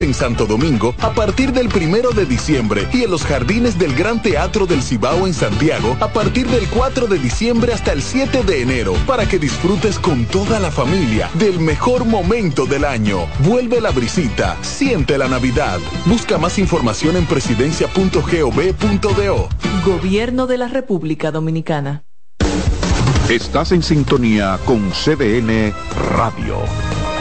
en Santo Domingo a partir del primero de diciembre y en los jardines del Gran Teatro del Cibao en Santiago a partir del 4 de diciembre hasta el 7 de enero para que disfrutes con toda la familia del mejor momento del año. Vuelve la brisita, siente la Navidad. Busca más información en presidencia.gov.do. Gobierno de la República Dominicana. Estás en sintonía con CDN Radio.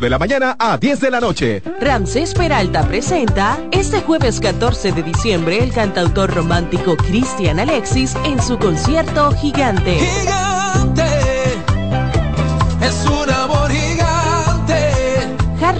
de la mañana a 10 de la noche. Ramsés Peralta presenta este jueves 14 de diciembre el cantautor romántico Cristian Alexis en su concierto Gigante. Gigante,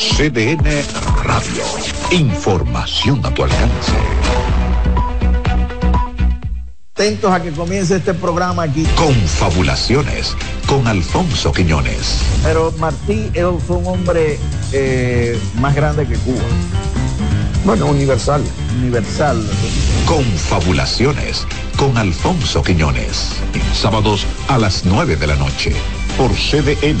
CDN Radio. Información a tu alcance. Atentos a que comience este programa aquí. Confabulaciones con Alfonso Quiñones. Pero Martí fue un hombre eh, más grande que Cuba. Bueno, universal. Universal. Confabulaciones con Alfonso Quiñones. Sábados a las 9 de la noche por CDN,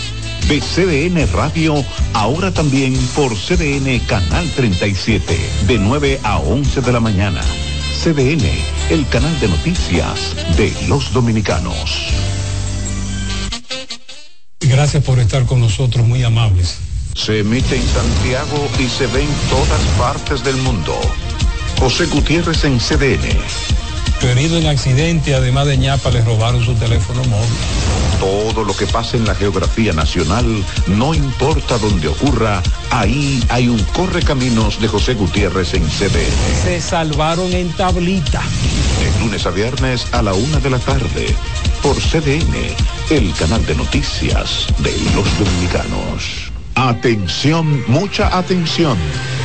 de CDN Radio, ahora también por CDN Canal 37, de 9 a 11 de la mañana. CDN, el canal de noticias de los dominicanos. Gracias por estar con nosotros, muy amables. Se emite en Santiago y se ve en todas partes del mundo. José Gutiérrez en CDN. Herido en accidente, además de ñapa, le robaron su teléfono móvil. Todo lo que pasa en la geografía nacional, no importa dónde ocurra, ahí hay un correcaminos de José Gutiérrez en CDN. Se salvaron en tablita. De lunes a viernes a la una de la tarde, por CDN, el canal de noticias de los dominicanos. Atención, mucha atención.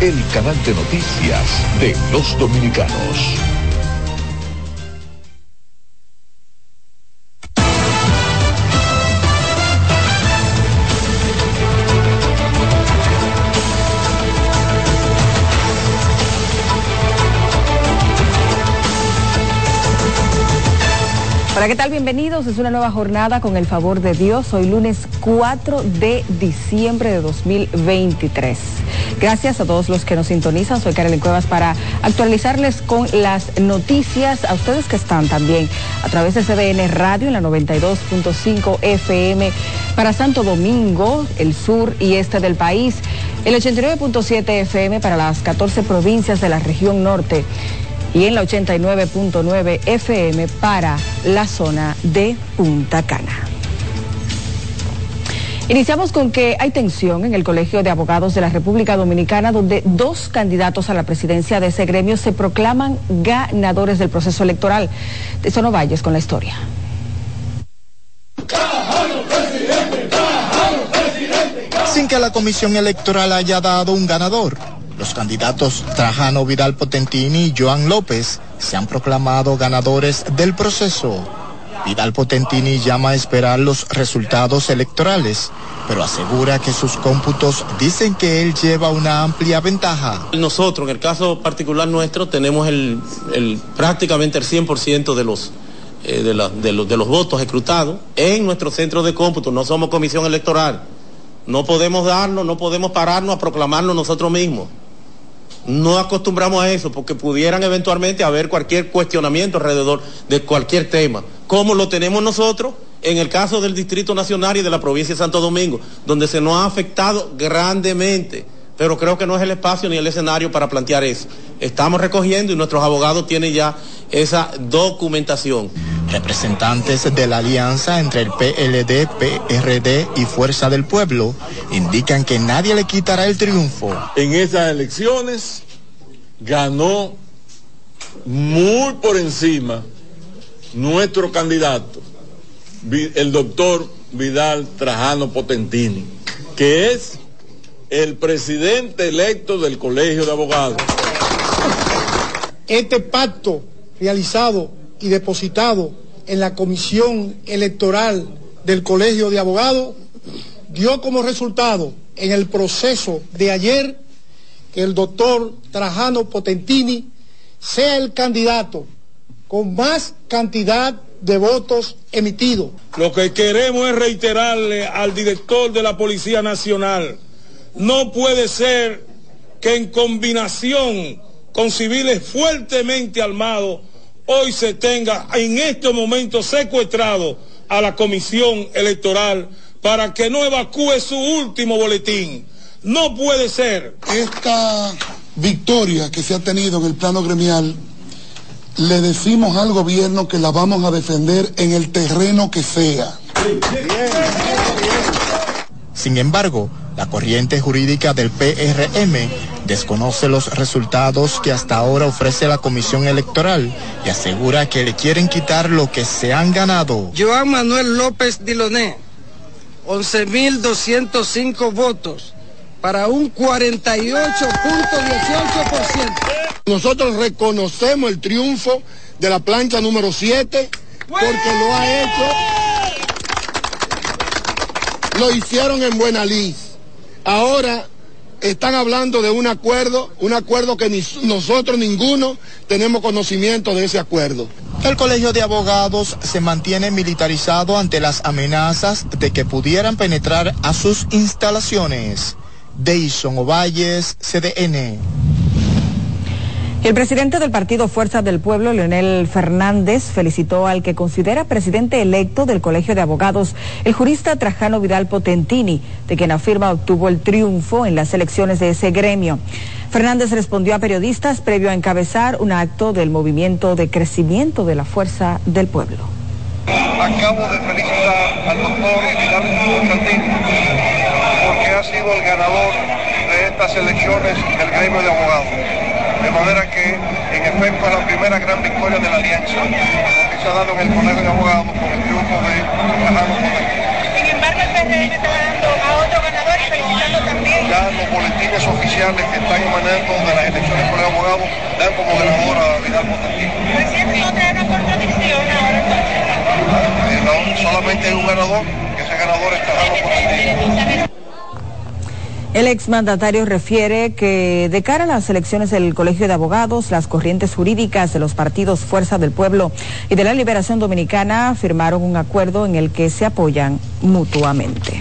el canal de noticias de los dominicanos. Hola, ¿qué tal? Bienvenidos. Es una nueva jornada con el favor de Dios. Hoy lunes 4 de diciembre de 2023. Gracias a todos los que nos sintonizan. Soy Karen Cuevas para actualizarles con las noticias a ustedes que están también a través de CDN Radio en la 92.5 FM para Santo Domingo, el sur y este del país, el 89.7 FM para las 14 provincias de la región norte y en la 89.9 FM para la zona de Punta Cana. Iniciamos con que hay tensión en el Colegio de Abogados de la República Dominicana, donde dos candidatos a la presidencia de ese gremio se proclaman ganadores del proceso electoral. De Sono Valles con la historia. Sin que la comisión electoral haya dado un ganador, los candidatos Trajano Vidal Potentini y Joan López se han proclamado ganadores del proceso. Vidal Potentini llama a esperar los resultados electorales, pero asegura que sus cómputos dicen que él lleva una amplia ventaja. Nosotros, en el caso particular nuestro, tenemos el, prácticamente el 100% de los, eh, de, los, de los votos escrutados en nuestro centro de cómputo. No somos comisión electoral. No podemos darnos, no podemos pararnos a proclamarnos nosotros mismos. No acostumbramos a eso porque pudieran eventualmente haber cualquier cuestionamiento alrededor de cualquier tema, como lo tenemos nosotros en el caso del Distrito Nacional y de la provincia de Santo Domingo, donde se nos ha afectado grandemente, pero creo que no es el espacio ni el escenario para plantear eso. Estamos recogiendo y nuestros abogados tienen ya esa documentación. Representantes de la alianza entre el PLD, PRD y Fuerza del Pueblo indican que nadie le quitará el triunfo. En esas elecciones ganó muy por encima nuestro candidato, el doctor Vidal Trajano Potentini, que es el presidente electo del Colegio de Abogados. Este pacto realizado y depositado en la comisión electoral del Colegio de Abogados dio como resultado en el proceso de ayer que el doctor Trajano Potentini sea el candidato con más cantidad de votos emitidos. Lo que queremos es reiterarle al director de la Policía Nacional, no puede ser que en combinación con civiles fuertemente armados hoy se tenga en este momento secuestrado a la comisión electoral para que no evacúe su último boletín. No puede ser. Esta victoria que se ha tenido en el plano gremial, le decimos al gobierno que la vamos a defender en el terreno que sea. Sin embargo, la corriente jurídica del PRM desconoce los resultados que hasta ahora ofrece la Comisión Electoral y asegura que le quieren quitar lo que se han ganado. Joan Manuel López Diloné, 11.205 votos para un 48.18%. Nosotros reconocemos el triunfo de la plancha número 7 porque lo ha hecho, lo hicieron en buena lid. Ahora están hablando de un acuerdo, un acuerdo que nosotros ninguno tenemos conocimiento de ese acuerdo. El Colegio de Abogados se mantiene militarizado ante las amenazas de que pudieran penetrar a sus instalaciones. Deison Ovalles, CDN. El presidente del partido Fuerza del Pueblo, Leonel Fernández, felicitó al que considera presidente electo del Colegio de Abogados, el jurista Trajano Vidal Potentini, de quien afirma obtuvo el triunfo en las elecciones de ese gremio. Fernández respondió a periodistas previo a encabezar un acto del movimiento de crecimiento de la Fuerza del Pueblo. Acabo de felicitar al doctor Vidal Potentini porque ha sido el ganador de estas elecciones del gremio de abogados de manera que en efecto es la primera gran victoria de la alianza que se ha dado en el Colegio de Abogados con el triunfo de Trajano Sin embargo, el PRM está dando a otro ganador y felicitando también. Ya los boletines oficiales que están emanando de las elecciones del Colegio de Abogados dan como ganador a Vidal Montantino. ¿Recién no trae una contradicción ahora entonces? No, solamente hay un ganador, que ese ganador es Trajano Montantino. El exmandatario refiere que de cara a las elecciones del Colegio de Abogados, las corrientes jurídicas de los partidos Fuerza del Pueblo y de la Liberación Dominicana firmaron un acuerdo en el que se apoyan mutuamente.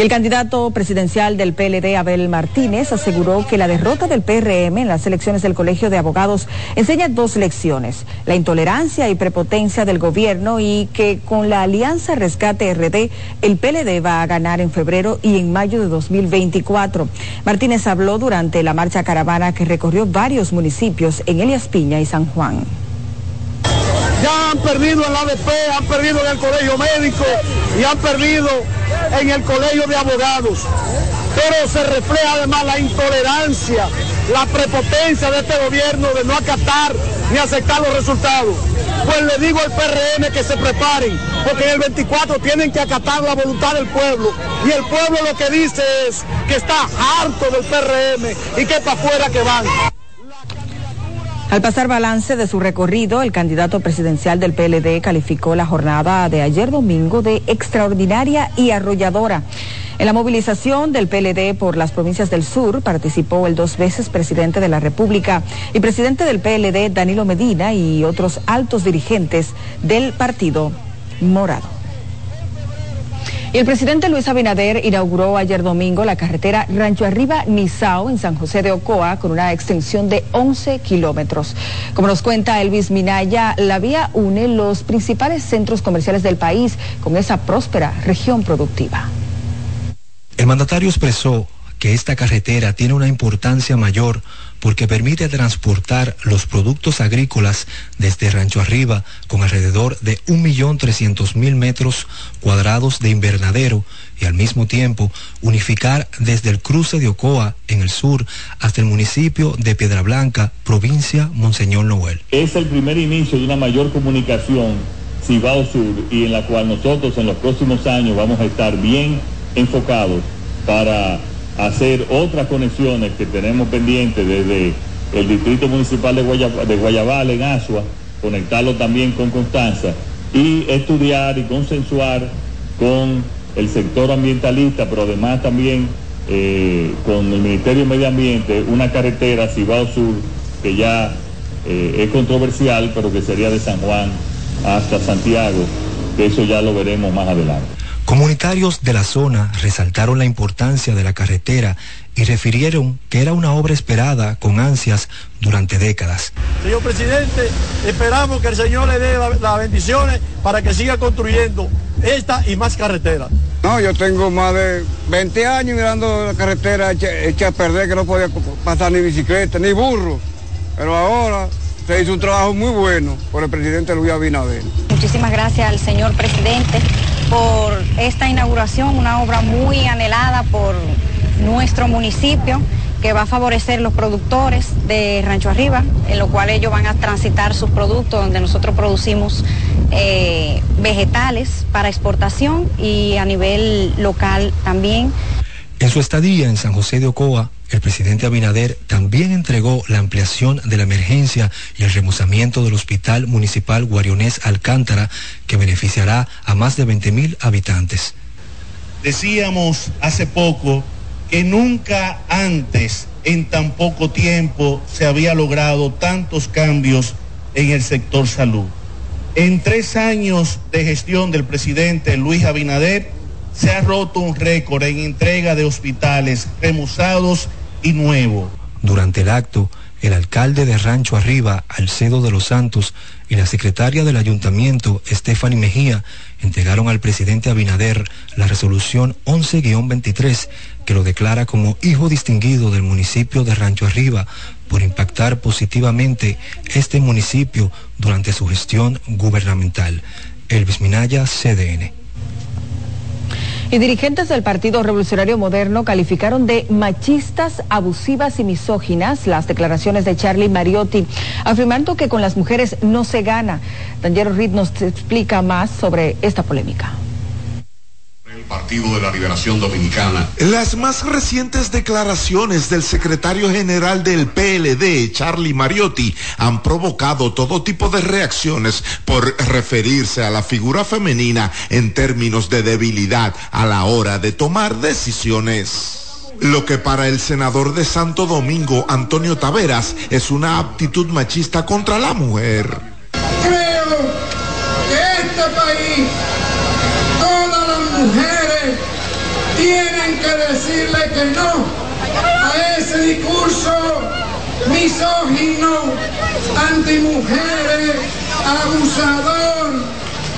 El candidato presidencial del PLD, Abel Martínez, aseguró que la derrota del PRM en las elecciones del Colegio de Abogados enseña dos lecciones, la intolerancia y prepotencia del gobierno y que con la alianza Rescate RD, el PLD va a ganar en febrero y en mayo de 2024. Martínez habló durante la marcha caravana que recorrió varios municipios en Elias Piña y San Juan. Ya han perdido en la ADP, han perdido en el colegio médico y han perdido en el colegio de abogados. Pero se refleja además la intolerancia, la prepotencia de este gobierno de no acatar ni aceptar los resultados. Pues le digo al PRM que se preparen, porque en el 24 tienen que acatar la voluntad del pueblo. Y el pueblo lo que dice es que está harto del PRM y que para afuera que van. Al pasar balance de su recorrido, el candidato presidencial del PLD calificó la jornada de ayer domingo de extraordinaria y arrolladora. En la movilización del PLD por las provincias del sur participó el dos veces presidente de la República y presidente del PLD, Danilo Medina, y otros altos dirigentes del partido Morado. Y el presidente Luis Abinader inauguró ayer domingo la carretera Rancho Arriba Nizao en San José de Ocoa con una extensión de 11 kilómetros. Como nos cuenta Elvis Minaya, la vía une los principales centros comerciales del país con esa próspera región productiva. El mandatario expresó que esta carretera tiene una importancia mayor porque permite transportar los productos agrícolas desde Rancho Arriba con alrededor de 1.300.000 metros cuadrados de invernadero y al mismo tiempo unificar desde el cruce de Ocoa en el sur hasta el municipio de Piedra Blanca, provincia Monseñor Noel. Es el primer inicio de una mayor comunicación Cibao Sur y en la cual nosotros en los próximos años vamos a estar bien enfocados para hacer otras conexiones que tenemos pendientes desde el Distrito Municipal de, Guayab de Guayabal en Asua, conectarlo también con Constanza y estudiar y consensuar con el sector ambientalista, pero además también eh, con el Ministerio de Medio Ambiente, una carretera Cibao Sur que ya eh, es controversial, pero que sería de San Juan hasta Santiago, que eso ya lo veremos más adelante. Comunitarios de la zona resaltaron la importancia de la carretera y refirieron que era una obra esperada con ansias durante décadas. Señor presidente, esperamos que el Señor le dé las la bendiciones para que siga construyendo esta y más carreteras. No, yo tengo más de 20 años mirando la carretera hecha, hecha a perder, que no podía pasar ni bicicleta, ni burro. Pero ahora se hizo un trabajo muy bueno por el presidente Luis Abinader. Muchísimas gracias al señor presidente por esta inauguración, una obra muy anhelada por nuestro municipio que va a favorecer los productores de Rancho Arriba, en lo cual ellos van a transitar sus productos donde nosotros producimos eh, vegetales para exportación y a nivel local también. En su estadía en San José de Ocoa, el presidente Abinader también entregó la ampliación de la emergencia y el remozamiento del Hospital Municipal Guarionés Alcántara, que beneficiará a más de 20 mil habitantes. Decíamos hace poco que nunca antes, en tan poco tiempo, se había logrado tantos cambios en el sector salud. En tres años de gestión del presidente Luis Abinader, se ha roto un récord en entrega de hospitales remozados y nuevos. Durante el acto, el alcalde de Rancho Arriba, Alcedo de los Santos, y la secretaria del ayuntamiento, Stephanie Mejía, entregaron al presidente Abinader la resolución 11-23 que lo declara como hijo distinguido del municipio de Rancho Arriba por impactar positivamente este municipio durante su gestión gubernamental. Elvis Minaya, CDN. Y dirigentes del Partido Revolucionario Moderno calificaron de machistas, abusivas y misóginas las declaraciones de Charlie Mariotti, afirmando que con las mujeres no se gana. Daniel Reed nos explica más sobre esta polémica. Partido de la Liberación Dominicana. Las más recientes declaraciones del secretario general del PLD, Charlie Mariotti, han provocado todo tipo de reacciones por referirse a la figura femenina en términos de debilidad a la hora de tomar decisiones. Lo que para el senador de Santo Domingo, Antonio Taveras, es una aptitud machista contra la mujer. Creo que este país, todas las mujeres, tienen que decirle que no a ese discurso misógino, antimujeres, abusador,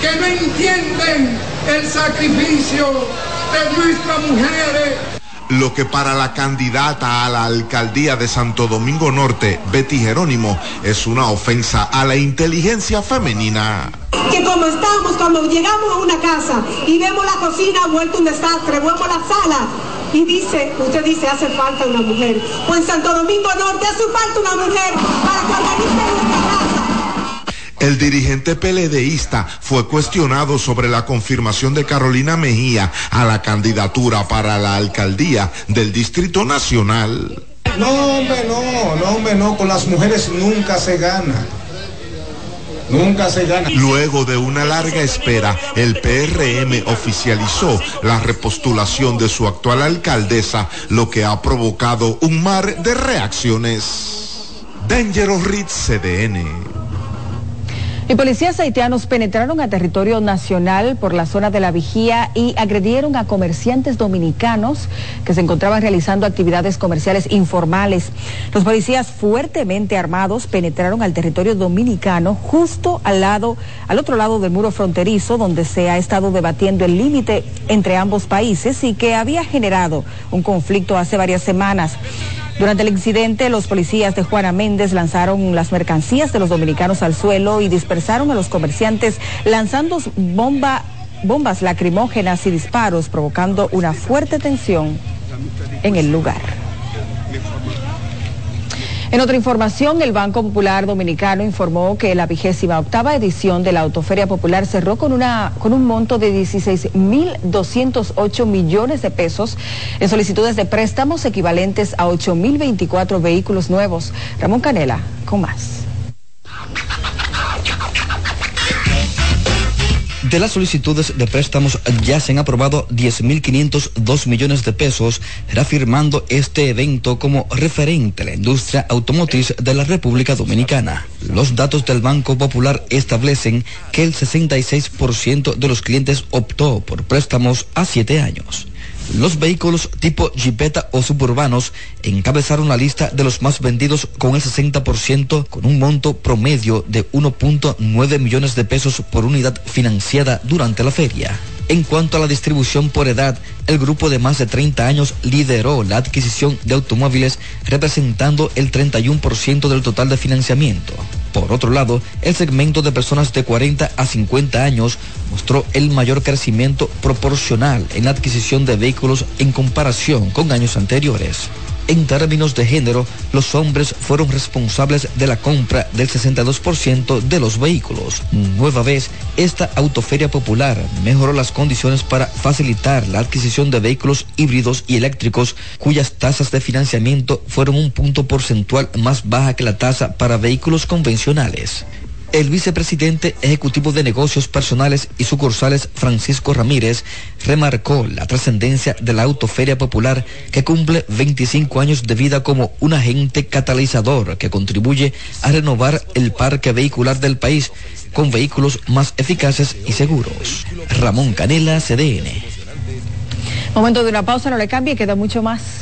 que no entienden el sacrificio de nuestras mujeres lo que para la candidata a la alcaldía de Santo Domingo Norte, Betty Jerónimo, es una ofensa a la inteligencia femenina. Que como estamos, cuando llegamos a una casa y vemos la cocina vuelta un desastre, vemos la sala y dice, usted dice, hace falta una mujer. Pues Santo Domingo Norte hace falta una mujer para que organice. El dirigente PLDista fue cuestionado sobre la confirmación de Carolina Mejía a la candidatura para la alcaldía del Distrito Nacional. No, hombre, no, no, hombre, no, con las mujeres nunca se gana. Nunca se gana. Luego de una larga espera, el PRM oficializó la repostulación de su actual alcaldesa, lo que ha provocado un mar de reacciones. Dangerous Reed CDN. Y policías haitianos penetraron a territorio nacional por la zona de la vigía y agredieron a comerciantes dominicanos que se encontraban realizando actividades comerciales informales. Los policías fuertemente armados penetraron al territorio dominicano justo al lado, al otro lado del muro fronterizo donde se ha estado debatiendo el límite entre ambos países y que había generado un conflicto hace varias semanas. Durante el incidente, los policías de Juana Méndez lanzaron las mercancías de los dominicanos al suelo y dispersaron a los comerciantes lanzando bomba, bombas lacrimógenas y disparos, provocando una fuerte tensión en el lugar. En otra información, el Banco Popular Dominicano informó que la vigésima octava edición de la Autoferia Popular cerró con, una, con un monto de 16.208 millones de pesos en solicitudes de préstamos equivalentes a 8.024 vehículos nuevos. Ramón Canela, con más. De las solicitudes de préstamos ya se han aprobado 10.502 millones de pesos, reafirmando este evento como referente a la industria automotriz de la República Dominicana. Los datos del Banco Popular establecen que el 66% de los clientes optó por préstamos a siete años. Los vehículos tipo Jeepeta o suburbanos encabezaron la lista de los más vendidos con el 60% con un monto promedio de 1.9 millones de pesos por unidad financiada durante la feria. En cuanto a la distribución por edad, el grupo de más de 30 años lideró la adquisición de automóviles representando el 31% del total de financiamiento. Por otro lado, el segmento de personas de 40 a 50 años mostró el mayor crecimiento proporcional en la adquisición de vehículos en comparación con años anteriores. En términos de género, los hombres fueron responsables de la compra del 62% de los vehículos. Nueva vez, esta autoferia popular mejoró las condiciones para facilitar la adquisición de vehículos híbridos y eléctricos cuyas tasas de financiamiento fueron un punto porcentual más baja que la tasa para vehículos convencionales. El vicepresidente ejecutivo de negocios personales y sucursales Francisco Ramírez remarcó la trascendencia de la Autoferia Popular que cumple 25 años de vida como un agente catalizador que contribuye a renovar el parque vehicular del país con vehículos más eficaces y seguros. Ramón Canela, CDN. Momento de una pausa, no le cambie, queda mucho más.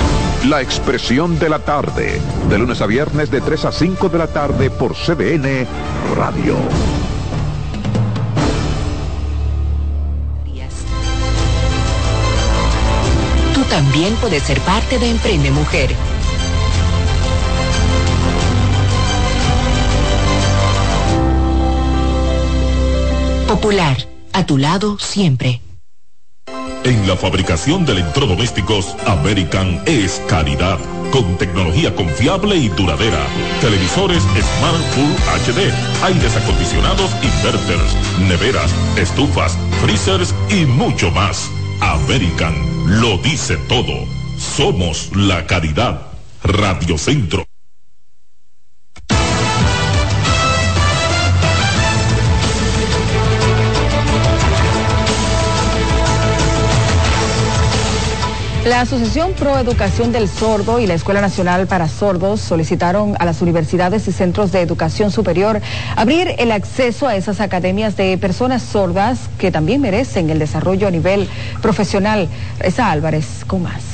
La expresión de la tarde, de lunes a viernes de 3 a 5 de la tarde por CBN Radio. Tú también puedes ser parte de Emprende Mujer. Popular, a tu lado siempre. En la fabricación de electrodomésticos, American es calidad, con tecnología confiable y duradera. Televisores Smart Full HD, aires acondicionados inverters, neveras, estufas, freezers y mucho más. American lo dice todo. Somos la calidad. Radio Centro. La Asociación Pro Educación del Sordo y la Escuela Nacional para Sordos solicitaron a las universidades y centros de educación superior abrir el acceso a esas academias de personas sordas que también merecen el desarrollo a nivel profesional. Esa Álvarez, con más.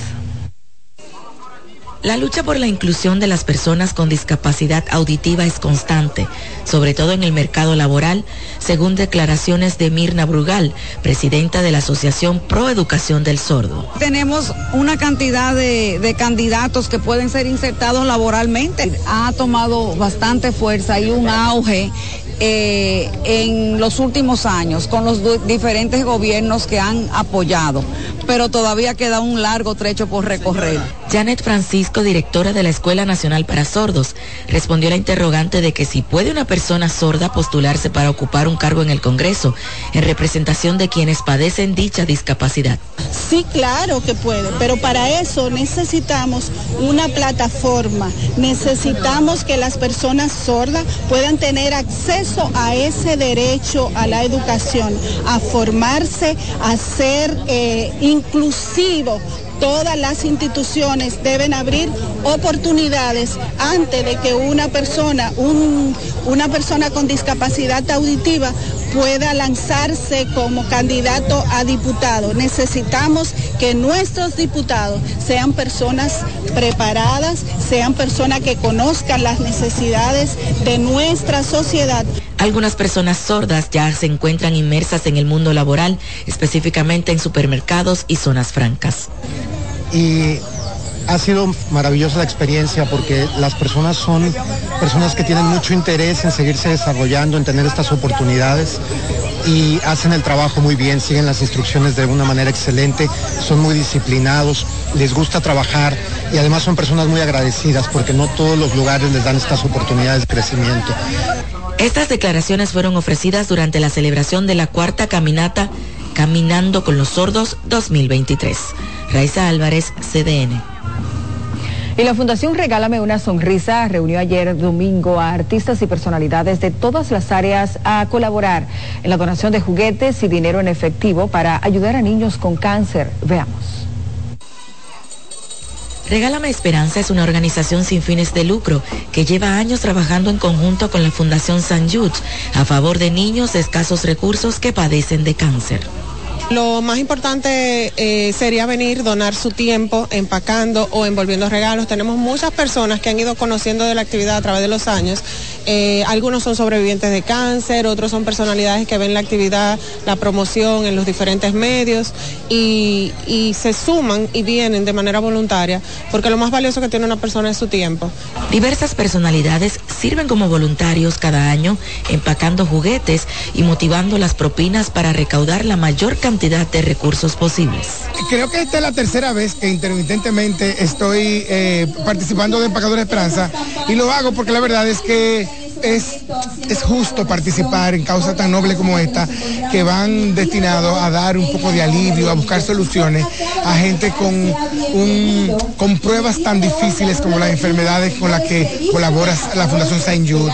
La lucha por la inclusión de las personas con discapacidad auditiva es constante, sobre todo en el mercado laboral, según declaraciones de Mirna Brugal, presidenta de la Asociación Pro Educación del Sordo. Tenemos una cantidad de, de candidatos que pueden ser insertados laboralmente. Ha tomado bastante fuerza y un auge eh, en los últimos años con los diferentes gobiernos que han apoyado, pero todavía queda un largo trecho por recorrer. Janet Francisco, directora de la Escuela Nacional para Sordos, respondió a la interrogante de que si puede una persona sorda postularse para ocupar un cargo en el Congreso en representación de quienes padecen dicha discapacidad. Sí, claro que puede, pero para eso necesitamos una plataforma, necesitamos que las personas sordas puedan tener acceso a ese derecho a la educación, a formarse, a ser eh, inclusivo. Todas las instituciones deben abrir oportunidades antes de que una persona, una persona con discapacidad auditiva pueda lanzarse como candidato a diputado. Necesitamos que nuestros diputados sean personas preparadas, sean personas que conozcan las necesidades de nuestra sociedad. Algunas personas sordas ya se encuentran inmersas en el mundo laboral, específicamente en supermercados y zonas francas. Y ha sido maravillosa la experiencia porque las personas son personas que tienen mucho interés en seguirse desarrollando, en tener estas oportunidades y hacen el trabajo muy bien, siguen las instrucciones de una manera excelente, son muy disciplinados, les gusta trabajar y además son personas muy agradecidas porque no todos los lugares les dan estas oportunidades de crecimiento. Estas declaraciones fueron ofrecidas durante la celebración de la cuarta caminata Caminando con los Sordos 2023. Raiza Álvarez, CDN. Y la Fundación Regálame una Sonrisa reunió ayer domingo a artistas y personalidades de todas las áreas a colaborar en la donación de juguetes y dinero en efectivo para ayudar a niños con cáncer. Veamos. Regálame Esperanza es una organización sin fines de lucro que lleva años trabajando en conjunto con la Fundación San Jude a favor de niños de escasos recursos que padecen de cáncer. Lo más importante eh, sería venir, donar su tiempo empacando o envolviendo regalos. Tenemos muchas personas que han ido conociendo de la actividad a través de los años. Eh, algunos son sobrevivientes de cáncer, otros son personalidades que ven la actividad, la promoción en los diferentes medios y, y se suman y vienen de manera voluntaria porque lo más valioso que tiene una persona es su tiempo. Diversas personalidades sirven como voluntarios cada año empacando juguetes y motivando las propinas para recaudar la mayor cantidad de recursos posibles. Creo que esta es la tercera vez que intermitentemente estoy eh, participando de Empacador Esperanza y lo hago porque la verdad es que es, es justo participar en causas tan nobles como esta que van destinados a dar un poco de alivio, a buscar soluciones a gente con, un, con pruebas tan difíciles como las enfermedades con las que colabora la Fundación Saint Jude.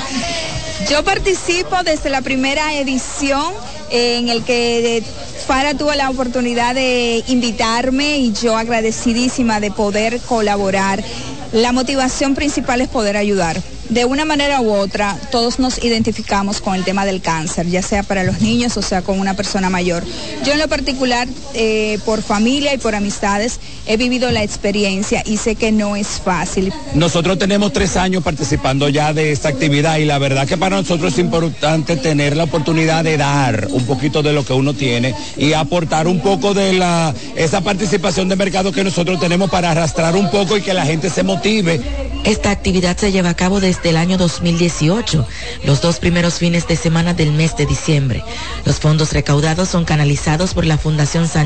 Yo participo desde la primera edición en el que Fara tuvo la oportunidad de invitarme y yo agradecidísima de poder colaborar. La motivación principal es poder ayudar. De una manera u otra, todos nos identificamos con el tema del cáncer, ya sea para los niños o sea con una persona mayor. Yo en lo particular, eh, por familia y por amistades, he vivido la experiencia y sé que no es fácil. Nosotros tenemos tres años participando ya de esta actividad y la verdad que para nosotros es importante tener la oportunidad de dar un poquito de lo que uno tiene y aportar un poco de la esa participación de mercado que nosotros tenemos para arrastrar un poco y que la gente se motive. Esta actividad se lleva a cabo desde el año 2018, los dos primeros fines de semana del mes de diciembre. Los fondos recaudados son canalizados por la Fundación San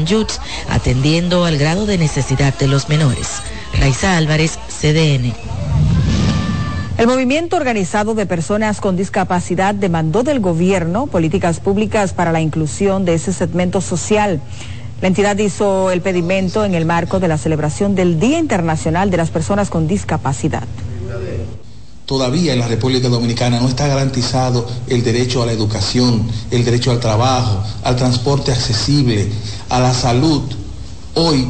Atendiendo al grado de necesidad de los menores. Raiza Álvarez, CDN. El movimiento organizado de personas con discapacidad demandó del gobierno políticas públicas para la inclusión de ese segmento social. La entidad hizo el pedimento en el marco de la celebración del Día Internacional de las Personas con Discapacidad. Todavía en la República Dominicana no está garantizado el derecho a la educación, el derecho al trabajo, al transporte accesible, a la salud. Hoy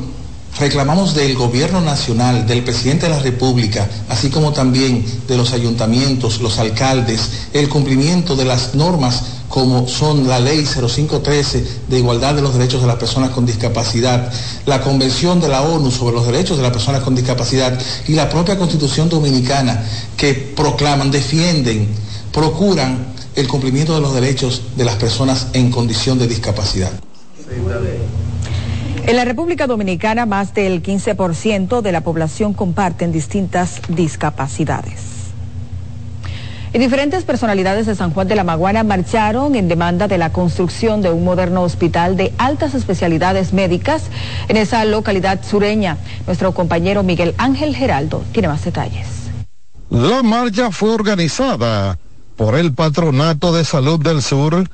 reclamamos del gobierno nacional, del presidente de la República, así como también de los ayuntamientos, los alcaldes, el cumplimiento de las normas como son la ley 0513 de igualdad de los derechos de las personas con discapacidad, la Convención de la ONU sobre los derechos de las personas con discapacidad y la propia Constitución dominicana que proclaman, defienden, procuran el cumplimiento de los derechos de las personas en condición de discapacidad. En la República Dominicana, más del 15% de la población comparten distintas discapacidades. Y diferentes personalidades de San Juan de la Maguana marcharon en demanda de la construcción de un moderno hospital de altas especialidades médicas en esa localidad sureña. Nuestro compañero Miguel Ángel Geraldo tiene más detalles. La marcha fue organizada por el Patronato de Salud del Sur,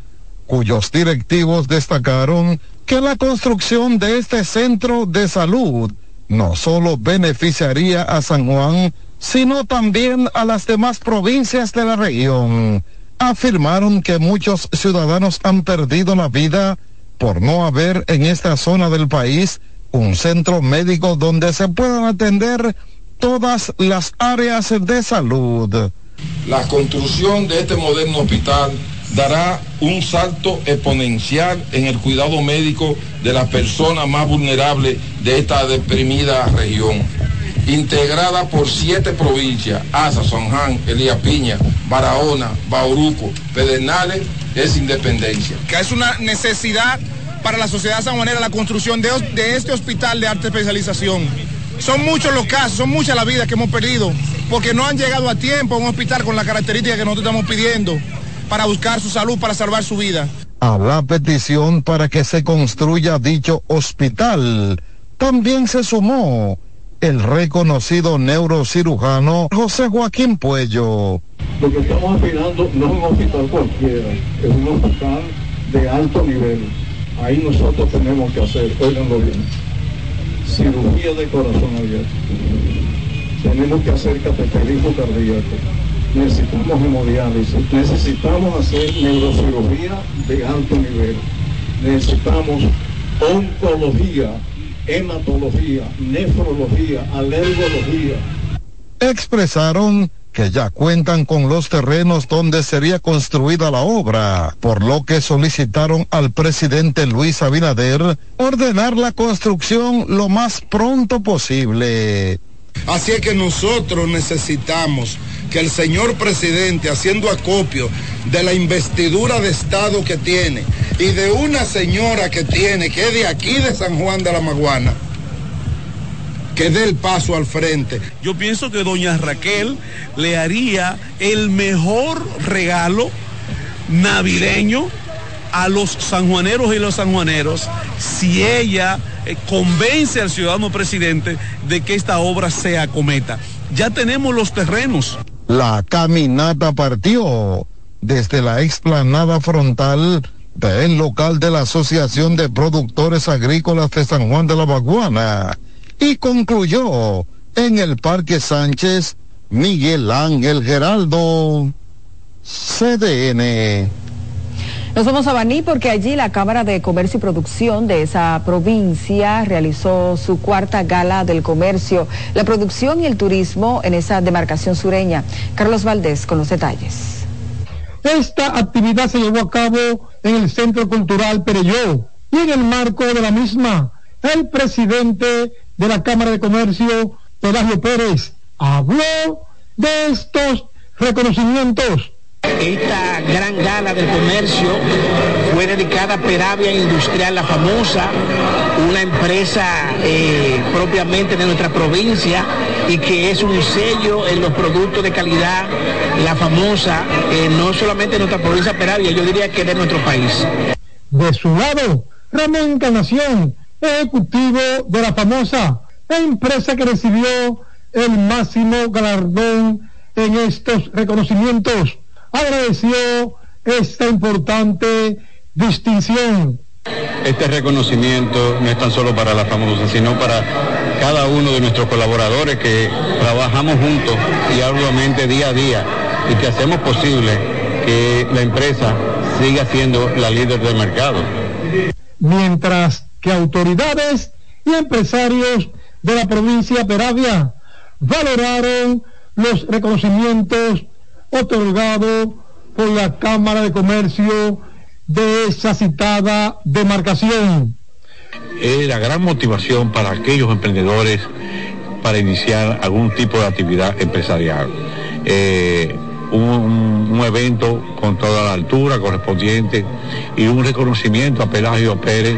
cuyos directivos destacaron que la construcción de este centro de salud no solo beneficiaría a San Juan, sino también a las demás provincias de la región. Afirmaron que muchos ciudadanos han perdido la vida por no haber en esta zona del país un centro médico donde se puedan atender todas las áreas de salud. La construcción de este moderno hospital dará un salto exponencial en el cuidado médico de las personas más vulnerables de esta deprimida región. Integrada por siete provincias, Asa, Sonján, Elías Piña, Barahona, Bauruco, Pedernales, es independencia. Que es una necesidad para la sociedad sanjuanera la construcción de, de este hospital de alta especialización. Son muchos los casos, son muchas las vidas que hemos perdido porque no han llegado a tiempo a un hospital con la característica que nosotros estamos pidiendo para buscar su salud, para salvar su vida. A la petición para que se construya dicho hospital, también se sumó el reconocido neurocirujano José Joaquín Puello. Lo que estamos aspirando no es un hospital cualquiera, es un hospital de alto nivel. Ahí nosotros tenemos que hacer, oiganlo bien, cirugía de corazón abierto. Tenemos que hacer cateterismo cardíaco. Necesitamos hemodiálisis. Necesitamos hacer neurocirugía de alto nivel. Necesitamos oncología, hematología, nefrología, alergología. Expresaron que ya cuentan con los terrenos donde sería construida la obra, por lo que solicitaron al presidente Luis Abinader ordenar la construcción lo más pronto posible. Así es que nosotros necesitamos que el señor presidente, haciendo acopio de la investidura de Estado que tiene y de una señora que tiene, que es de aquí de San Juan de la Maguana, que dé el paso al frente. Yo pienso que doña Raquel le haría el mejor regalo navideño a los sanjuaneros y los sanjuaneros si ella eh, convence al ciudadano presidente de que esta obra se acometa. Ya tenemos los terrenos. La caminata partió desde la explanada frontal del local de la Asociación de Productores Agrícolas de San Juan de la Baguana y concluyó en el Parque Sánchez Miguel Ángel Geraldo, CDN. Nos vamos a Baní porque allí la Cámara de Comercio y Producción de esa provincia realizó su cuarta gala del comercio, la producción y el turismo en esa demarcación sureña. Carlos Valdés con los detalles. Esta actividad se llevó a cabo en el Centro Cultural Pereyó y en el marco de la misma, el presidente de la Cámara de Comercio, Pelagio Pérez, habló de estos reconocimientos esta gran gala del comercio fue dedicada a Peravia Industrial, la famosa, una empresa eh, propiamente de nuestra provincia y que es un sello en los productos de calidad, la famosa, eh, no solamente de nuestra provincia Peravia, yo diría que de nuestro país. De su lado, Ramón Encarnación, ejecutivo de la famosa empresa que recibió el máximo galardón en estos reconocimientos agradeció esta importante distinción. Este reconocimiento no es tan solo para la famosa, sino para cada uno de nuestros colaboradores que trabajamos juntos y arduamente día a día y que hacemos posible que la empresa siga siendo la líder del mercado. Mientras que autoridades y empresarios de la provincia Peravia valoraron los reconocimientos otorgado por la Cámara de Comercio de esa citada demarcación. Es la gran motivación para aquellos emprendedores para iniciar algún tipo de actividad empresarial. Eh, un, un, evento con toda la altura correspondiente y un reconocimiento a Pelagio Pérez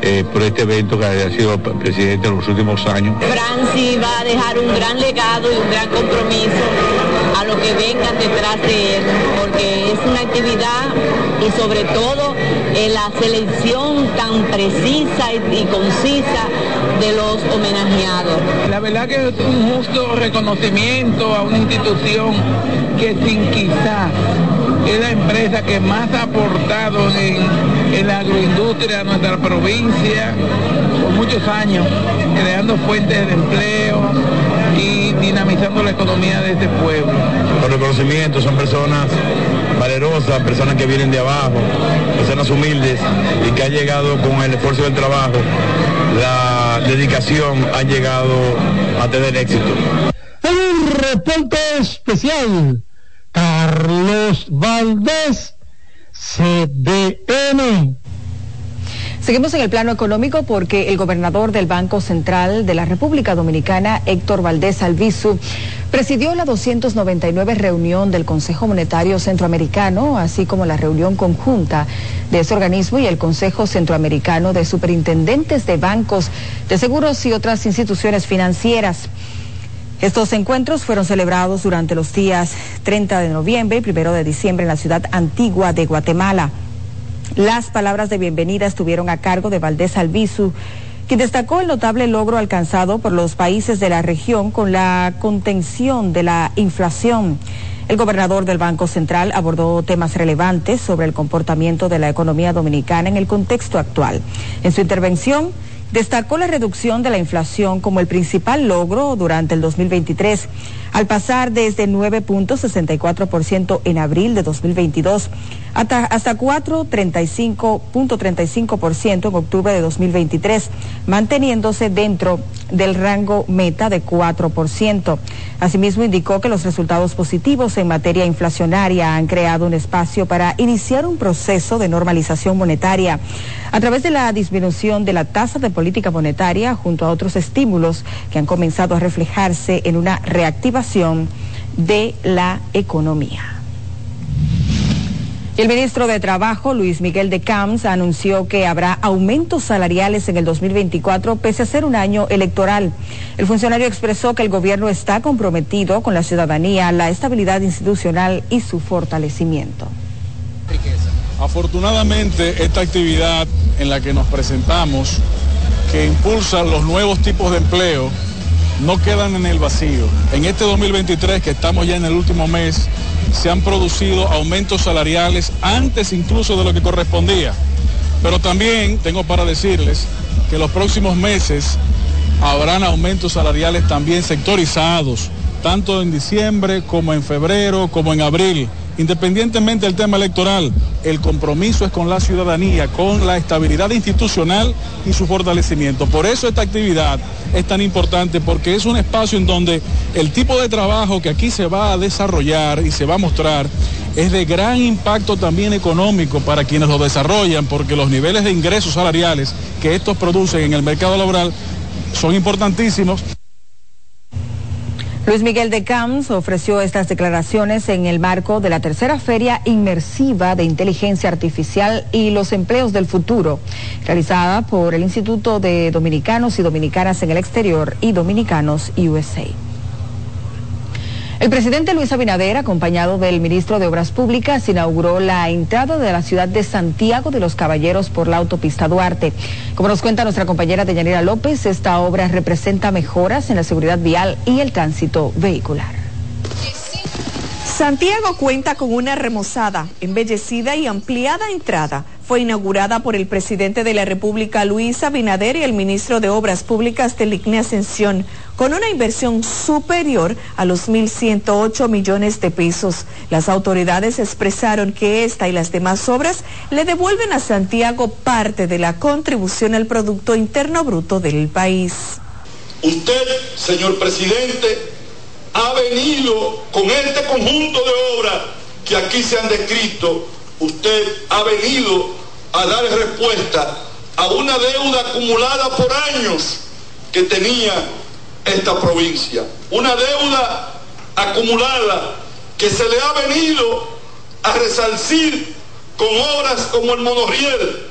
eh, por este evento que ha sido presidente en los últimos años. Franci va a dejar un gran legado y un gran compromiso a lo que vengan detrás de él, porque es una actividad y sobre todo en la selección tan precisa y, y concisa de los homenajeados. La verdad que es un justo reconocimiento a una institución que sin quizá es la empresa que más ha aportado en, en, la agroindustria de nuestra provincia por muchos años, creando fuentes de empleo y dinamizando la economía de este pueblo. Los reconocimientos son personas valerosas, personas que vienen de abajo, personas humildes y que han llegado con el esfuerzo del trabajo, la dedicación, han llegado a tener éxito. Un reporte especial Carlos Valdés, CDN. Seguimos en el plano económico porque el gobernador del Banco Central de la República Dominicana, Héctor Valdés Albizu, presidió la 299 reunión del Consejo Monetario Centroamericano, así como la reunión conjunta de ese organismo y el Consejo Centroamericano de Superintendentes de Bancos, de Seguros y otras instituciones financieras. Estos encuentros fueron celebrados durante los días 30 de noviembre y 1 de diciembre en la ciudad antigua de Guatemala. Las palabras de bienvenida estuvieron a cargo de Valdés Albizu, quien destacó el notable logro alcanzado por los países de la región con la contención de la inflación. El gobernador del Banco Central abordó temas relevantes sobre el comportamiento de la economía dominicana en el contexto actual. En su intervención, destacó la reducción de la inflación como el principal logro durante el 2023 al pasar desde 9.64% en abril de 2022 hasta, hasta 4.35.35% en octubre de 2023, manteniéndose dentro del rango meta de 4%. Asimismo, indicó que los resultados positivos en materia inflacionaria han creado un espacio para iniciar un proceso de normalización monetaria a través de la disminución de la tasa de política monetaria junto a otros estímulos que han comenzado a reflejarse en una reactivación de la economía. El ministro de Trabajo, Luis Miguel de Camps, anunció que habrá aumentos salariales en el 2024 pese a ser un año electoral. El funcionario expresó que el gobierno está comprometido con la ciudadanía, la estabilidad institucional y su fortalecimiento. Afortunadamente, esta actividad en la que nos presentamos, que impulsa los nuevos tipos de empleo, no quedan en el vacío. En este 2023, que estamos ya en el último mes, se han producido aumentos salariales antes incluso de lo que correspondía. Pero también tengo para decirles que los próximos meses habrán aumentos salariales también sectorizados, tanto en diciembre como en febrero, como en abril independientemente del tema electoral, el compromiso es con la ciudadanía, con la estabilidad institucional y su fortalecimiento. Por eso esta actividad es tan importante porque es un espacio en donde el tipo de trabajo que aquí se va a desarrollar y se va a mostrar es de gran impacto también económico para quienes lo desarrollan porque los niveles de ingresos salariales que estos producen en el mercado laboral son importantísimos. Luis Miguel de Camps ofreció estas declaraciones en el marco de la tercera feria inmersiva de inteligencia artificial y los empleos del futuro, realizada por el Instituto de Dominicanos y Dominicanas en el Exterior y Dominicanos USA. El presidente Luis Abinader, acompañado del ministro de Obras Públicas, inauguró la entrada de la ciudad de Santiago de los Caballeros por la autopista Duarte. Como nos cuenta nuestra compañera Deyanira López, esta obra representa mejoras en la seguridad vial y el tránsito vehicular. Santiago cuenta con una remozada, embellecida y ampliada entrada. Fue inaugurada por el presidente de la República, Luis Abinader, y el ministro de Obras Públicas de Ligne Ascensión, con una inversión superior a los 1.108 millones de pesos. Las autoridades expresaron que esta y las demás obras le devuelven a Santiago parte de la contribución al Producto Interno Bruto del país. Usted, señor presidente, ha venido con este conjunto de obras que aquí se han descrito, usted ha venido a dar respuesta a una deuda acumulada por años que tenía esta provincia. Una deuda acumulada que se le ha venido a resarcir con obras como el monorriel,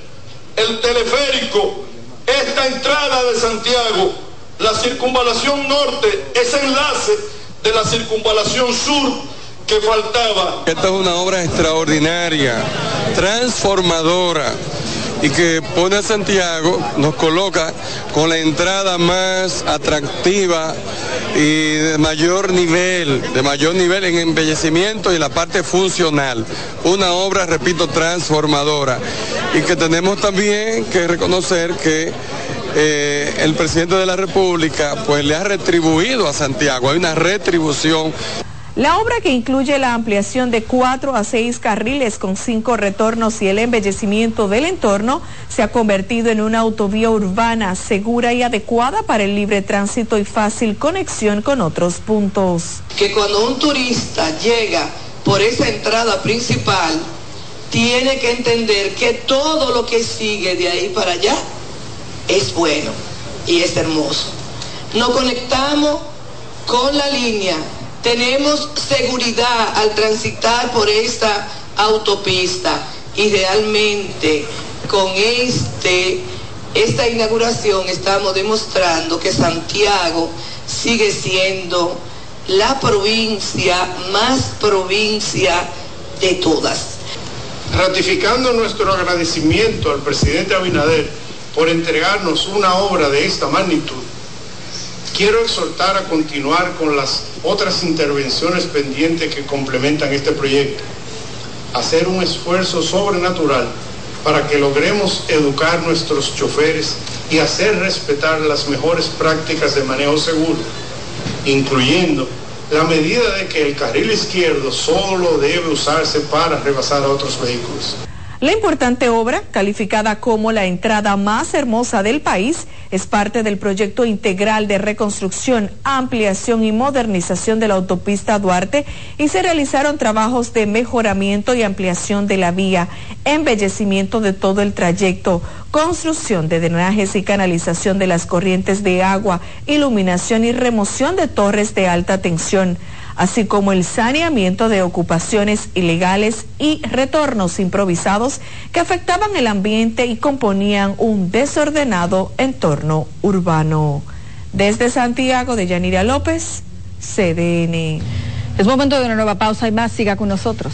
el teleférico, esta entrada de Santiago, la circunvalación norte, ese enlace de la circunvalación sur faltaba. Esta es una obra extraordinaria, transformadora y que pone a Santiago, nos coloca con la entrada más atractiva y de mayor nivel, de mayor nivel en embellecimiento y la parte funcional. Una obra, repito, transformadora y que tenemos también que reconocer que eh, el presidente de la República pues le ha retribuido a Santiago, hay una retribución. La obra que incluye la ampliación de cuatro a seis carriles con cinco retornos y el embellecimiento del entorno se ha convertido en una autovía urbana segura y adecuada para el libre tránsito y fácil conexión con otros puntos. Que cuando un turista llega por esa entrada principal, tiene que entender que todo lo que sigue de ahí para allá es bueno y es hermoso. Nos conectamos con la línea, tenemos seguridad al transitar por esta autopista y realmente con este, esta inauguración estamos demostrando que Santiago sigue siendo la provincia más provincia de todas. Ratificando nuestro agradecimiento al presidente Abinader por entregarnos una obra de esta magnitud, quiero exhortar a continuar con las otras intervenciones pendientes que complementan este proyecto, hacer un esfuerzo sobrenatural para que logremos educar nuestros choferes y hacer respetar las mejores prácticas de manejo seguro, incluyendo la medida de que el carril izquierdo solo debe usarse para rebasar a otros vehículos. La importante obra, calificada como la entrada más hermosa del país, es parte del proyecto integral de reconstrucción, ampliación y modernización de la autopista Duarte y se realizaron trabajos de mejoramiento y ampliación de la vía, embellecimiento de todo el trayecto, construcción de drenajes y canalización de las corrientes de agua, iluminación y remoción de torres de alta tensión así como el saneamiento de ocupaciones ilegales y retornos improvisados que afectaban el ambiente y componían un desordenado entorno urbano. Desde Santiago de Yanira López, CDN. Es momento de una nueva pausa y más, siga con nosotros.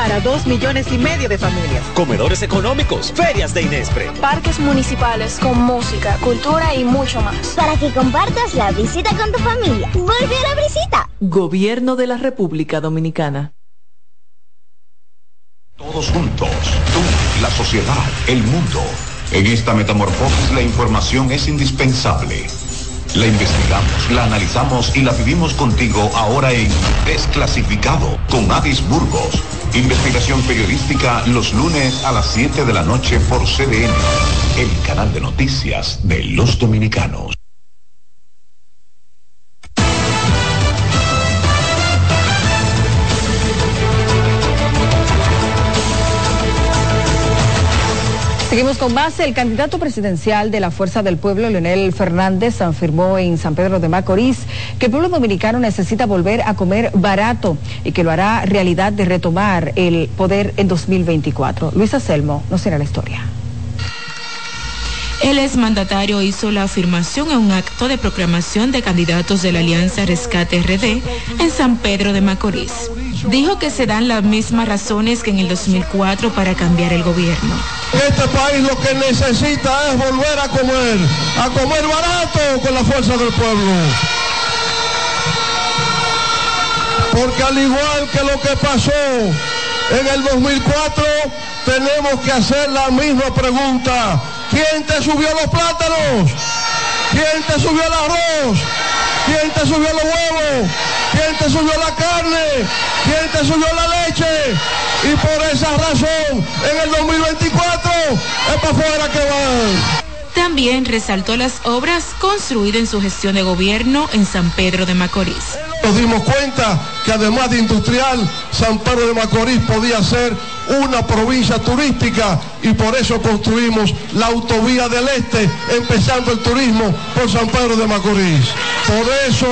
Para dos millones y medio de familias. Comedores económicos, ferias de Inespre. Parques municipales con música, cultura y mucho más. Para que compartas la visita con tu familia. ¡Vuelve a la visita! Gobierno de la República Dominicana. Todos juntos, tú, la sociedad, el mundo. En esta metamorfosis la información es indispensable. La investigamos, la analizamos y la vivimos contigo ahora en Desclasificado con Adis Burgos. Investigación periodística los lunes a las 7 de la noche por CDN, el canal de noticias de los dominicanos. Con base. El candidato presidencial de la Fuerza del Pueblo, Leonel Fernández, afirmó en San Pedro de Macorís que el pueblo dominicano necesita volver a comer barato y que lo hará realidad de retomar el poder en 2024. Luisa Selmo nos tiene la historia. El exmandatario hizo la afirmación en un acto de proclamación de candidatos de la Alianza Rescate RD en San Pedro de Macorís. Dijo que se dan las mismas razones que en el 2004 para cambiar el gobierno. Este país lo que necesita es volver a comer, a comer barato con la fuerza del pueblo. Porque al igual que lo que pasó en el 2004, tenemos que hacer la misma pregunta. ¿Quién te subió los plátanos? ¿Quién te subió el arroz? ¿Quién te subió los huevos? ¿Quién te subió la carne? ¿Quién te subió la leche? Y por esa razón, en el 2024 es para afuera que van. También resaltó las obras construidas en su gestión de gobierno en San Pedro de Macorís. Nos dimos cuenta que además de industrial, San Pedro de Macorís podía ser una provincia turística y por eso construimos la autovía del este, empezando el turismo por San Pedro de Macorís. Por eso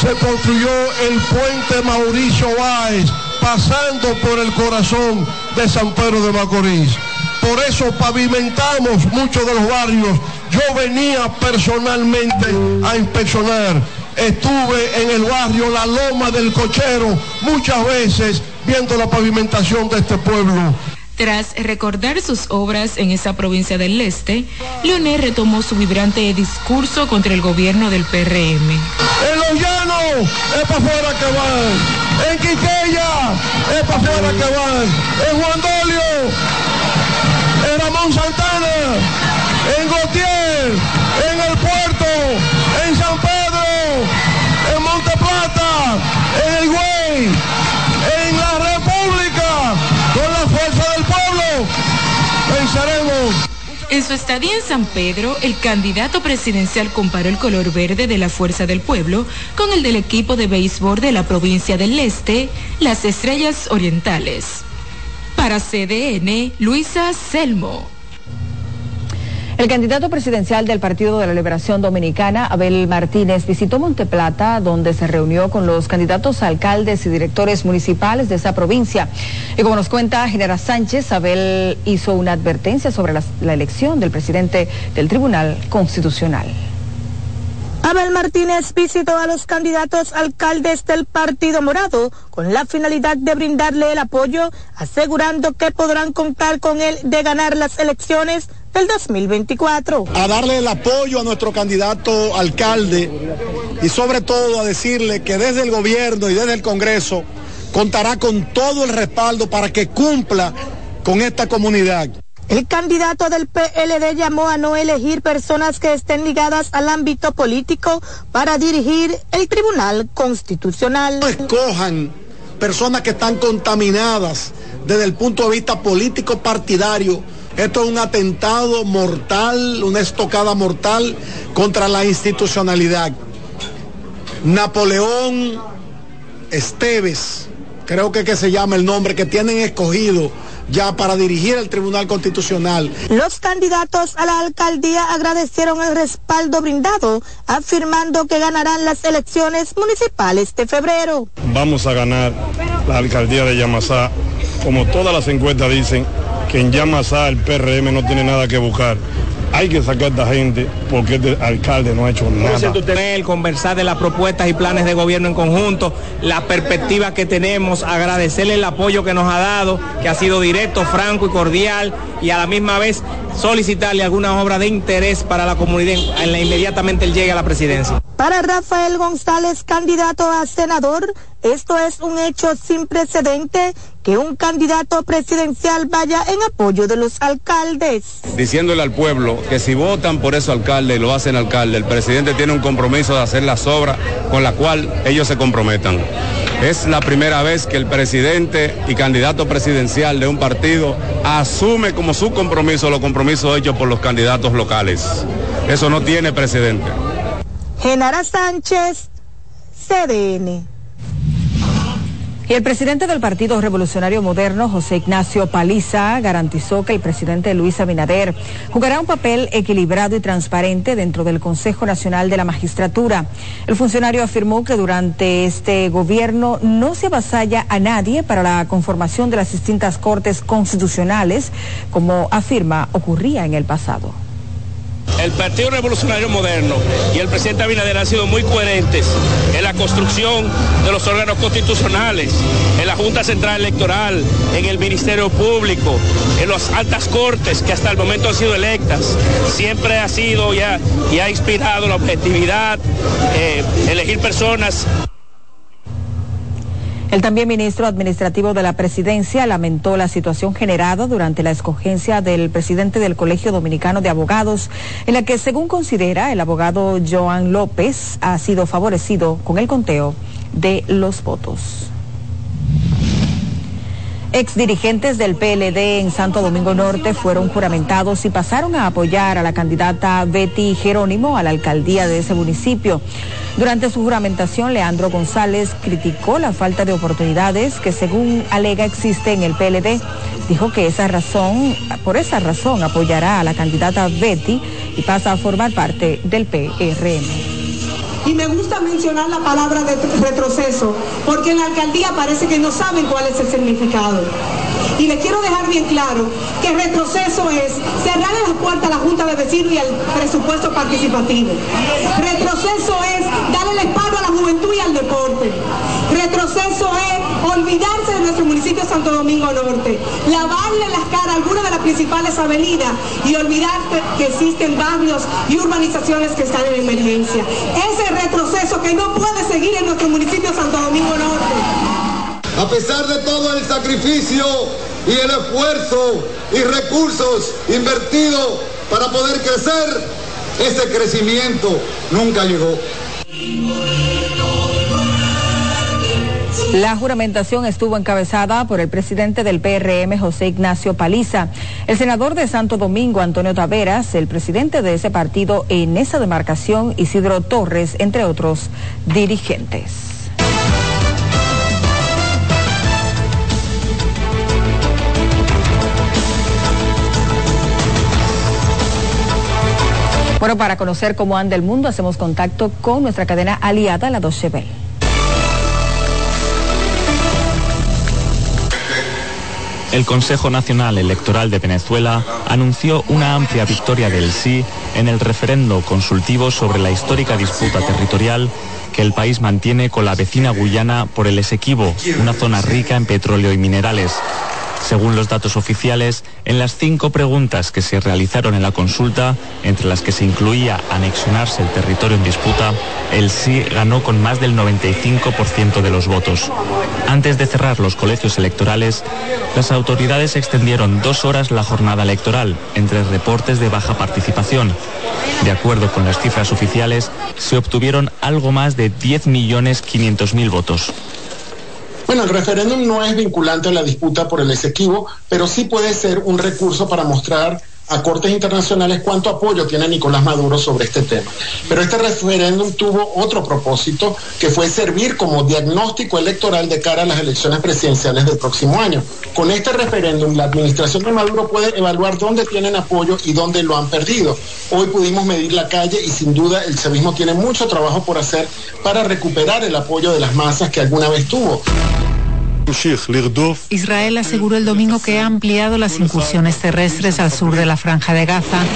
se construyó el puente Mauricio Báez, pasando por el corazón de San Pedro de Macorís. Por eso pavimentamos muchos de los barrios. Yo venía personalmente a inspeccionar. Estuve en el barrio La Loma del Cochero muchas veces viendo la pavimentación de este pueblo. Tras recordar sus obras en esa provincia del este, Leonel retomó su vibrante discurso contra el gobierno del PRM. En Los Llanos es para afuera que van. En Quiqueya es para afuera que van. En Juan Dolio, Ramón Santana, en Gautier, en el puerto, en San Pedro, en Monte Plata, en el Güey, en la República, con la fuerza del pueblo, venceremos. En su estadía en San Pedro, el candidato presidencial comparó el color verde de la Fuerza del Pueblo con el del equipo de béisbol de la provincia del Este, las Estrellas Orientales. Para CDN, Luisa Selmo. El candidato presidencial del Partido de la Liberación Dominicana, Abel Martínez, visitó Monteplata, donde se reunió con los candidatos a alcaldes y directores municipales de esa provincia. Y como nos cuenta Genera Sánchez, Abel hizo una advertencia sobre la, la elección del presidente del Tribunal Constitucional. Abel Martínez visitó a los candidatos alcaldes del Partido Morado con la finalidad de brindarle el apoyo, asegurando que podrán contar con él de ganar las elecciones del 2024. A darle el apoyo a nuestro candidato alcalde y sobre todo a decirle que desde el gobierno y desde el Congreso contará con todo el respaldo para que cumpla con esta comunidad. El candidato del PLD llamó a no elegir personas que estén ligadas al ámbito político para dirigir el Tribunal Constitucional. No escojan personas que están contaminadas desde el punto de vista político partidario. Esto es un atentado mortal, una estocada mortal contra la institucionalidad. Napoleón Esteves, creo que, que se llama el nombre, que tienen escogido ya para dirigir el Tribunal Constitucional. Los candidatos a la alcaldía agradecieron el respaldo brindado, afirmando que ganarán las elecciones municipales de febrero. Vamos a ganar la alcaldía de Yamasá, como todas las encuestas dicen, que en Yamasá el PRM no tiene nada que buscar. Hay que sacar a esta gente porque este alcalde no ha hecho nada. conversar de las propuestas y planes de gobierno en conjunto, la perspectiva que tenemos, agradecerle el apoyo que nos ha dado, que ha sido directo, franco y cordial, y a la misma vez solicitarle alguna obra de interés para la comunidad en la inmediatamente él llegue a la presidencia. Para Rafael González, candidato a senador, esto es un hecho sin precedente que un candidato presidencial vaya en apoyo de los alcaldes. Diciéndole al pueblo que si votan por ese alcalde y lo hacen alcalde, el presidente tiene un compromiso de hacer las obras con la cual ellos se comprometan. Es la primera vez que el presidente y candidato presidencial de un partido asume como su compromiso los compromisos hechos por los candidatos locales. Eso no tiene precedente. Genara Sánchez, CDN. Y el presidente del Partido Revolucionario Moderno, José Ignacio Paliza, garantizó que el presidente Luis Abinader jugará un papel equilibrado y transparente dentro del Consejo Nacional de la Magistratura. El funcionario afirmó que durante este gobierno no se avasalla a nadie para la conformación de las distintas cortes constitucionales, como afirma ocurría en el pasado. El Partido Revolucionario Moderno y el presidente Abinader han sido muy coherentes en la construcción de los órganos constitucionales, en la Junta Central Electoral, en el Ministerio Público, en las altas cortes que hasta el momento han sido electas. Siempre ha sido y ha, y ha inspirado la objetividad, eh, elegir personas el también ministro administrativo de la presidencia lamentó la situación generada durante la escogencia del presidente del Colegio Dominicano de Abogados, en la que, según considera el abogado Joan López, ha sido favorecido con el conteo de los votos. Ex dirigentes del PLD en Santo Domingo Norte fueron juramentados y pasaron a apoyar a la candidata Betty Jerónimo a la alcaldía de ese municipio. Durante su juramentación, Leandro González criticó la falta de oportunidades que según alega existe en el PLD. Dijo que esa razón, por esa razón apoyará a la candidata Betty y pasa a formar parte del PRM. Y me gusta mencionar la palabra de retroceso, porque en la alcaldía parece que no saben cuál es el significado. Y les quiero dejar bien claro que retroceso es cerrar las puertas a la Junta de Vecinos y al presupuesto participativo. Retroceso es darle el espalda a la juventud y al deporte. Retroceso es olvidarse de nuestro municipio Santo Domingo Norte, lavarle las caras a algunas de las principales avenidas y olvidar que existen barrios y urbanizaciones que están en emergencia. Ese retroceso que no puede seguir en nuestro municipio Santo Domingo Norte. A pesar de todo el sacrificio y el esfuerzo y recursos invertidos para poder crecer, ese crecimiento nunca llegó. La juramentación estuvo encabezada por el presidente del PRM, José Ignacio Paliza, el senador de Santo Domingo, Antonio Taveras, el presidente de ese partido en esa demarcación, Isidro Torres, entre otros dirigentes. Bueno, para conocer cómo anda el mundo, hacemos contacto con nuestra cadena aliada, la Deutsche Welle. El Consejo Nacional Electoral de Venezuela anunció una amplia victoria del sí en el referendo consultivo sobre la histórica disputa territorial que el país mantiene con la vecina Guyana por el Esequibo, una zona rica en petróleo y minerales. Según los datos oficiales, en las cinco preguntas que se realizaron en la consulta, entre las que se incluía anexionarse el territorio en disputa, el sí ganó con más del 95% de los votos. Antes de cerrar los colegios electorales, las autoridades extendieron dos horas la jornada electoral, entre reportes de baja participación. De acuerdo con las cifras oficiales, se obtuvieron algo más de 10.500.000 votos. Bueno, el referéndum no es vinculante a la disputa por el Esequibo, pero sí puede ser un recurso para mostrar a cortes internacionales cuánto apoyo tiene Nicolás Maduro sobre este tema. Pero este referéndum tuvo otro propósito, que fue servir como diagnóstico electoral de cara a las elecciones presidenciales del próximo año. Con este referéndum, la administración de Maduro puede evaluar dónde tienen apoyo y dónde lo han perdido. Hoy pudimos medir la calle y sin duda el chavismo tiene mucho trabajo por hacer para recuperar el apoyo de las masas que alguna vez tuvo. Israel aseguró el domingo que ha ampliado las incursiones terrestres al sur de la franja de Gaza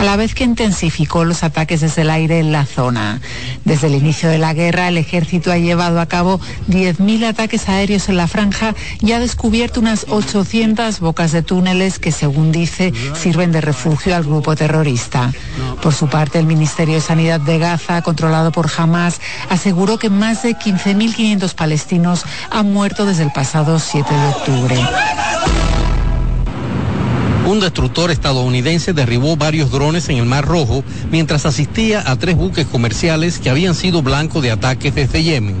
a la vez que intensificó los ataques desde el aire en la zona. Desde el inicio de la guerra, el ejército ha llevado a cabo 10.000 ataques aéreos en la franja y ha descubierto unas 800 bocas de túneles que, según dice, sirven de refugio al grupo terrorista. Por su parte, el Ministerio de Sanidad de Gaza, controlado por Hamas, aseguró que más de 15.500 palestinos han muerto desde el pasado 7 de octubre. Un destructor estadounidense derribó varios drones en el Mar Rojo mientras asistía a tres buques comerciales que habían sido blanco de ataques desde Yemen.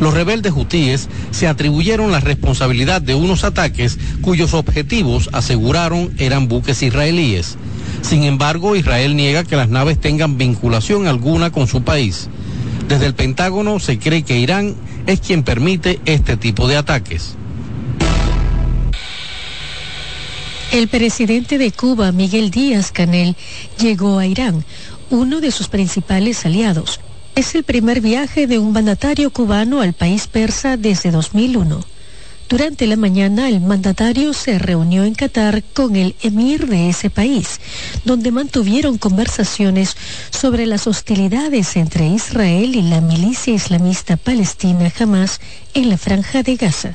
Los rebeldes hutíes se atribuyeron la responsabilidad de unos ataques cuyos objetivos aseguraron eran buques israelíes. Sin embargo, Israel niega que las naves tengan vinculación alguna con su país. Desde el Pentágono se cree que Irán es quien permite este tipo de ataques. El presidente de Cuba, Miguel Díaz Canel, llegó a Irán, uno de sus principales aliados. Es el primer viaje de un mandatario cubano al país persa desde 2001. Durante la mañana el mandatario se reunió en Qatar con el emir de ese país, donde mantuvieron conversaciones sobre las hostilidades entre Israel y la milicia islamista palestina Hamas en la franja de Gaza.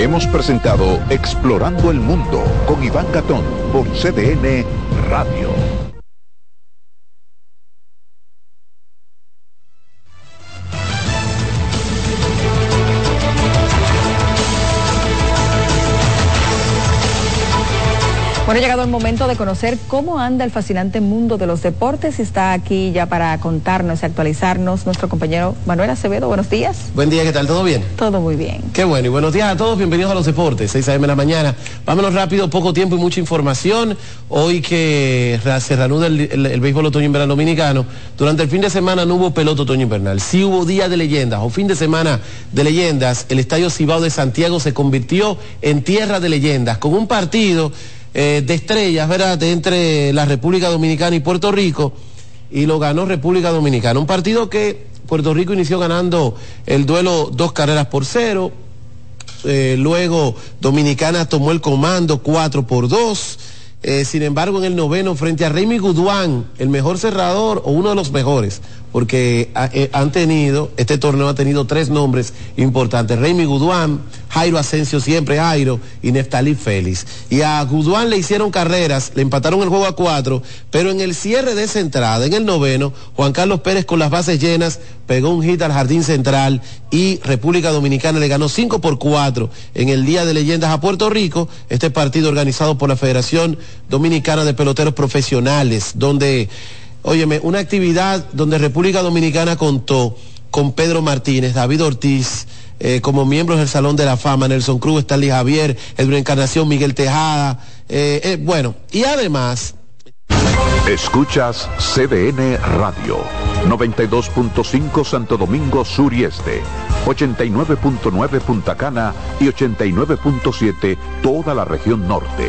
Hemos presentado Explorando el Mundo con Iván Gatón por CDN Radio. Bueno, ha llegado el momento de conocer cómo anda el fascinante mundo de los deportes y está aquí ya para contarnos y actualizarnos nuestro compañero Manuel Acevedo. Buenos días. Buen día, ¿qué tal? ¿Todo bien? Todo muy bien. Qué bueno, y buenos días a todos, bienvenidos a los deportes, 6 a.m. de la mañana. Vámonos rápido, poco tiempo y mucha información. Hoy que se reanuda el, el béisbol otoño-invernal dominicano, durante el fin de semana no hubo pelota otoño-invernal, sí hubo día de leyendas o fin de semana de leyendas. El Estadio Cibao de Santiago se convirtió en tierra de leyendas, con un partido eh, de estrellas, ¿verdad?, entre la República Dominicana y Puerto Rico, y lo ganó República Dominicana. Un partido que Puerto Rico inició ganando el duelo dos carreras por cero, eh, luego Dominicana tomó el comando cuatro por dos. Eh, sin embargo, en el noveno, frente a Remy Guduán, el mejor cerrador o uno de los mejores, porque han tenido, este torneo ha tenido tres nombres importantes, Remy Guduán, Jairo Asensio siempre Jairo y Neftalí Félix. Y a Guduán le hicieron carreras, le empataron el juego a cuatro, pero en el cierre de esa entrada, en el noveno, Juan Carlos Pérez con las bases llenas pegó un hit al jardín central y República Dominicana le ganó cinco por cuatro en el Día de Leyendas a Puerto Rico, este partido organizado por la Federación Dominicana de Peloteros Profesionales, donde, óyeme, una actividad donde República Dominicana contó con Pedro Martínez, David Ortiz, eh, como miembros del Salón de la Fama, Nelson Cruz, Stanley Javier, Edwin Encarnación, Miguel Tejada, eh, eh, bueno, y además... Escuchas CDN Radio, 92.5 Santo Domingo Sur y Este, 89.9 Punta Cana y 89.7 toda la región norte.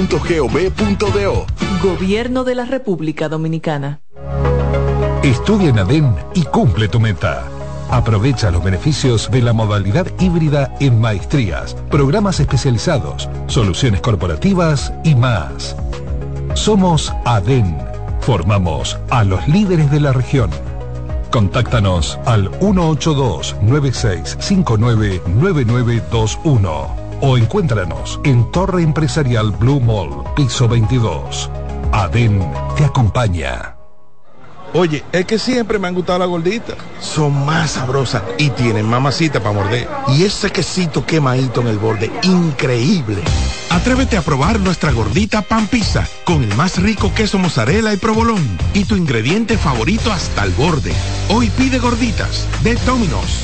Gobierno de la República Dominicana. Estudia en ADEN y cumple tu meta. Aprovecha los beneficios de la modalidad híbrida en maestrías, programas especializados, soluciones corporativas y más. Somos ADEN. Formamos a los líderes de la región. Contáctanos al 182-9659-9921 o encuéntranos en Torre Empresarial Blue Mall, piso 22. ADEN te acompaña. Oye, es que siempre me han gustado las gorditas. Son más sabrosas y tienen mamacita para morder. Y ese quesito quemadito en el borde, increíble. Atrévete a probar nuestra gordita pan pizza con el más rico queso mozzarella y provolón y tu ingrediente favorito hasta el borde. Hoy pide gorditas de Domino's.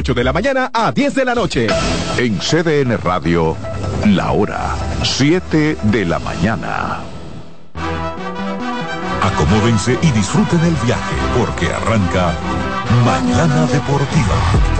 8 de la mañana a 10 de la noche. En CDN Radio, la hora 7 de la mañana. Acomódense y disfruten el viaje porque arranca Mañana Deportiva.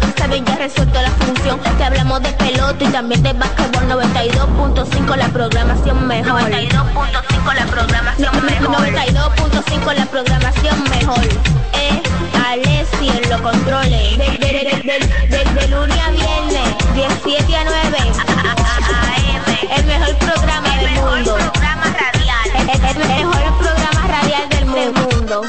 saben, ya resuelto la función. Te hablamos de pelota y también de básquetbol 92.5 la programación mejor. 92.5 la programación mejor. 92.5 la programación mejor. Eh, Alessi en los controles. De, de, de, de, de- de lunes a viernes, 17 a 9. AM. El mejor programa del mundo. programa radial. El, el mejor programa radial del mundo.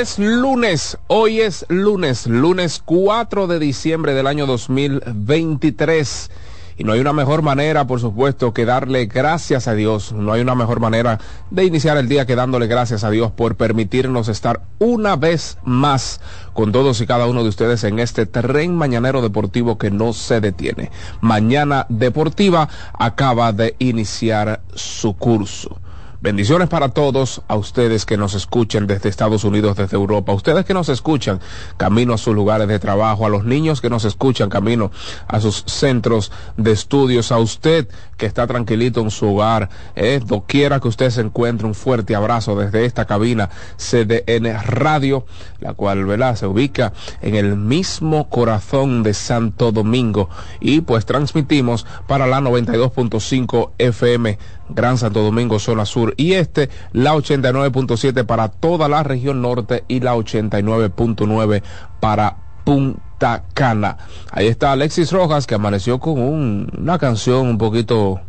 Es lunes, hoy es lunes, lunes 4 de diciembre del año 2023. Y no hay una mejor manera, por supuesto, que darle gracias a Dios. No hay una mejor manera de iniciar el día que dándole gracias a Dios por permitirnos estar una vez más con todos y cada uno de ustedes en este tren mañanero deportivo que no se detiene. Mañana Deportiva acaba de iniciar su curso. Bendiciones para todos, a ustedes que nos escuchen desde Estados Unidos, desde Europa, a ustedes que nos escuchan camino a sus lugares de trabajo, a los niños que nos escuchan camino a sus centros de estudios, a usted que está tranquilito en su hogar, eh, doquiera que usted se encuentre, un fuerte abrazo desde esta cabina CDN Radio, la cual ¿verdad? se ubica en el mismo corazón de Santo Domingo y pues transmitimos para la 92.5 FM Gran Santo Domingo, zona sur y este, la 89.7 para toda la región norte y la 89.9 para Punta Cana. Ahí está Alexis Rojas que amaneció con un- una canción un poquito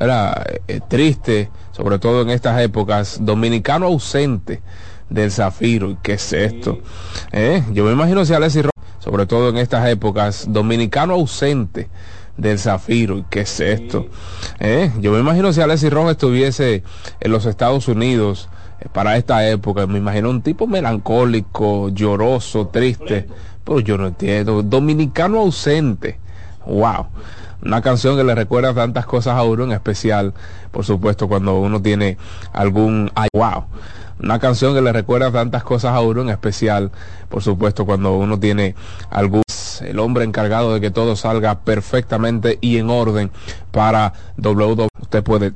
era triste, sobre todo en estas épocas, dominicano ausente del Zafiro. ¿Y ¿Qué es esto? ¿Eh? Yo me imagino si Alexis Rojas, sobre todo en estas épocas, dominicano ausente del Zafiro. ¿Y ¿Qué es esto? ¿Eh? Yo me imagino si Alexis Rojas estuviese en los Estados Unidos eh, para esta época, me imagino un tipo melancólico, lloroso, triste, pero yo no entiendo, dominicano ausente. Wow. Una canción que le recuerda tantas cosas a uno, en especial, por supuesto, cuando uno tiene algún... Ay, wow. Una canción que le recuerda tantas cosas a uno, en especial, por supuesto, cuando uno tiene algún... El hombre encargado de que todo salga perfectamente y en orden para WW. Usted puede